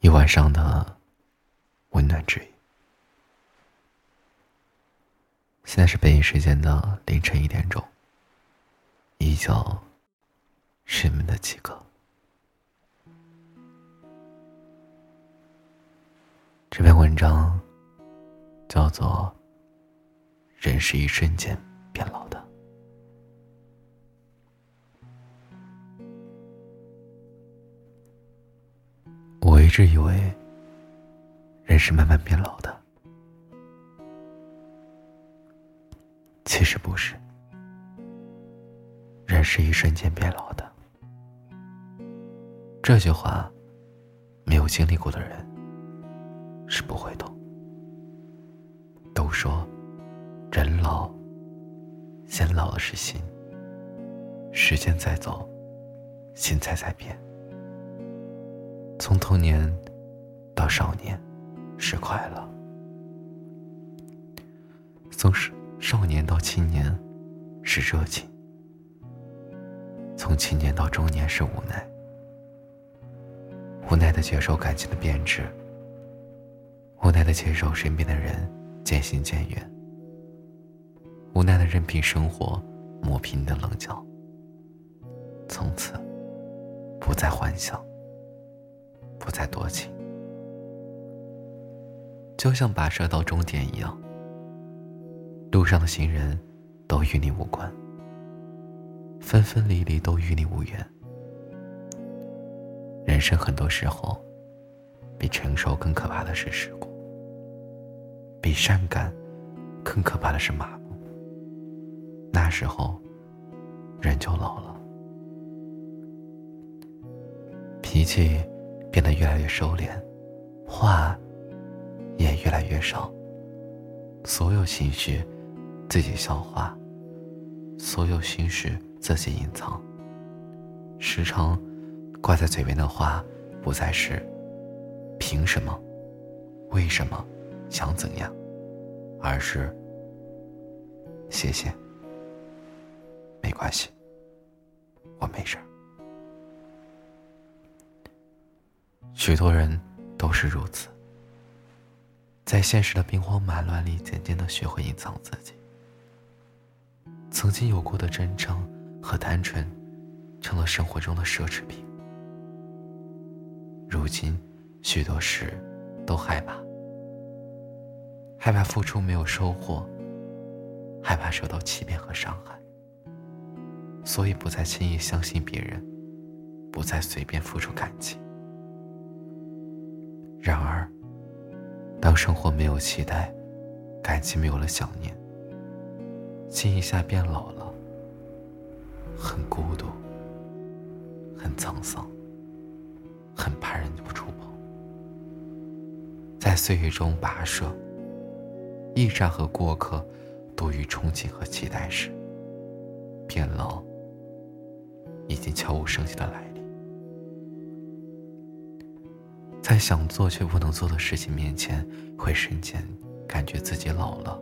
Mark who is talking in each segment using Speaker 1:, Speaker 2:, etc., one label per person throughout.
Speaker 1: 一晚上的温暖之语。现在是北京时间的凌晨一点钟，依旧是你们的几个。这篇文章叫做《人是一瞬间变老的》。一直以为人是慢慢变老的，其实不是。人是一瞬间变老的。这句话，没有经历过的人是不会懂。都说，人老，先老的是心。时间在走，心才在变。从童年到少年，是快乐；从少少年到青年，是热情；从青年到中年，是无奈。无奈的接受感情的变质，无奈的接受身边的人渐行渐远，无奈的任凭生活磨平你的棱角，从此不再幻想。不再多情，就像跋涉到终点一样。路上的行人，都与你无关；分分离离都与你无缘。人生很多时候，比成熟更可怕的是世故，比善感更可怕的是麻木。那时候，人就老了，脾气。变得越来越收敛，话也越来越少。所有情绪自己消化，所有心事自己隐藏。时常挂在嘴边的话，不再是“凭什么”“为什么”“想怎样”，而是“谢谢”“没关系”“我没事儿”。许多人都是如此，在现实的兵荒马乱里，渐渐的学会隐藏自己。曾经有过的真诚和单纯，成了生活中的奢侈品。如今，许多事都害怕，害怕付出没有收获，害怕受到欺骗和伤害，所以不再轻易相信别人，不再随便付出感情。然而，当生活没有期待，感情没有了想念，心一下变老了，很孤独，很沧桑，很怕人不触碰。在岁月中跋涉，驿站和过客多于憧憬和期待时，变老已经悄无声息的来。在想做却不能做的事情面前，会瞬间感觉自己老了；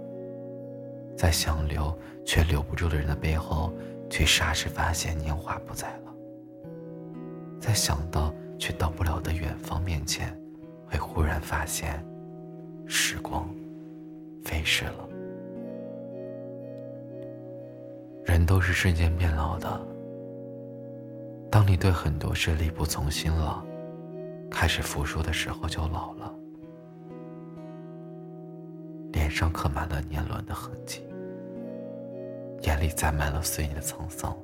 Speaker 1: 在想留却留不住的人的背后，却霎时发现年华不在了；在想到却到不了的远方面前，会忽然发现时光飞逝了。人都是瞬间变老的。当你对很多事力不从心了。开始服输的时候就老了，脸上刻满了年轮的痕迹，眼里载满了岁月的沧桑，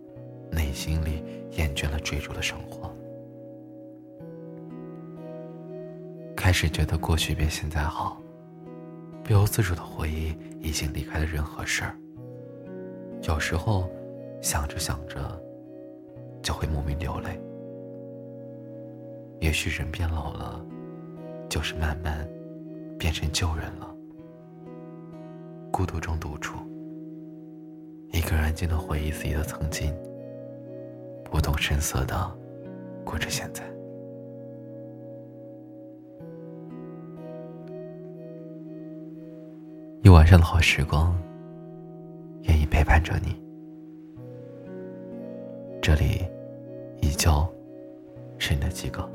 Speaker 1: 内心里厌倦了追逐的生活，开始觉得过去比现在好，不由自主的回忆已经离开的任何事儿，有时候想着想着就会莫名流泪。也许人变老了，就是慢慢变成旧人了。孤独中独处，一个人安静的回忆自己的曾经，不动声色的过着现在。一晚上的好时光，愿意陪伴着你。这里依旧是你的几个。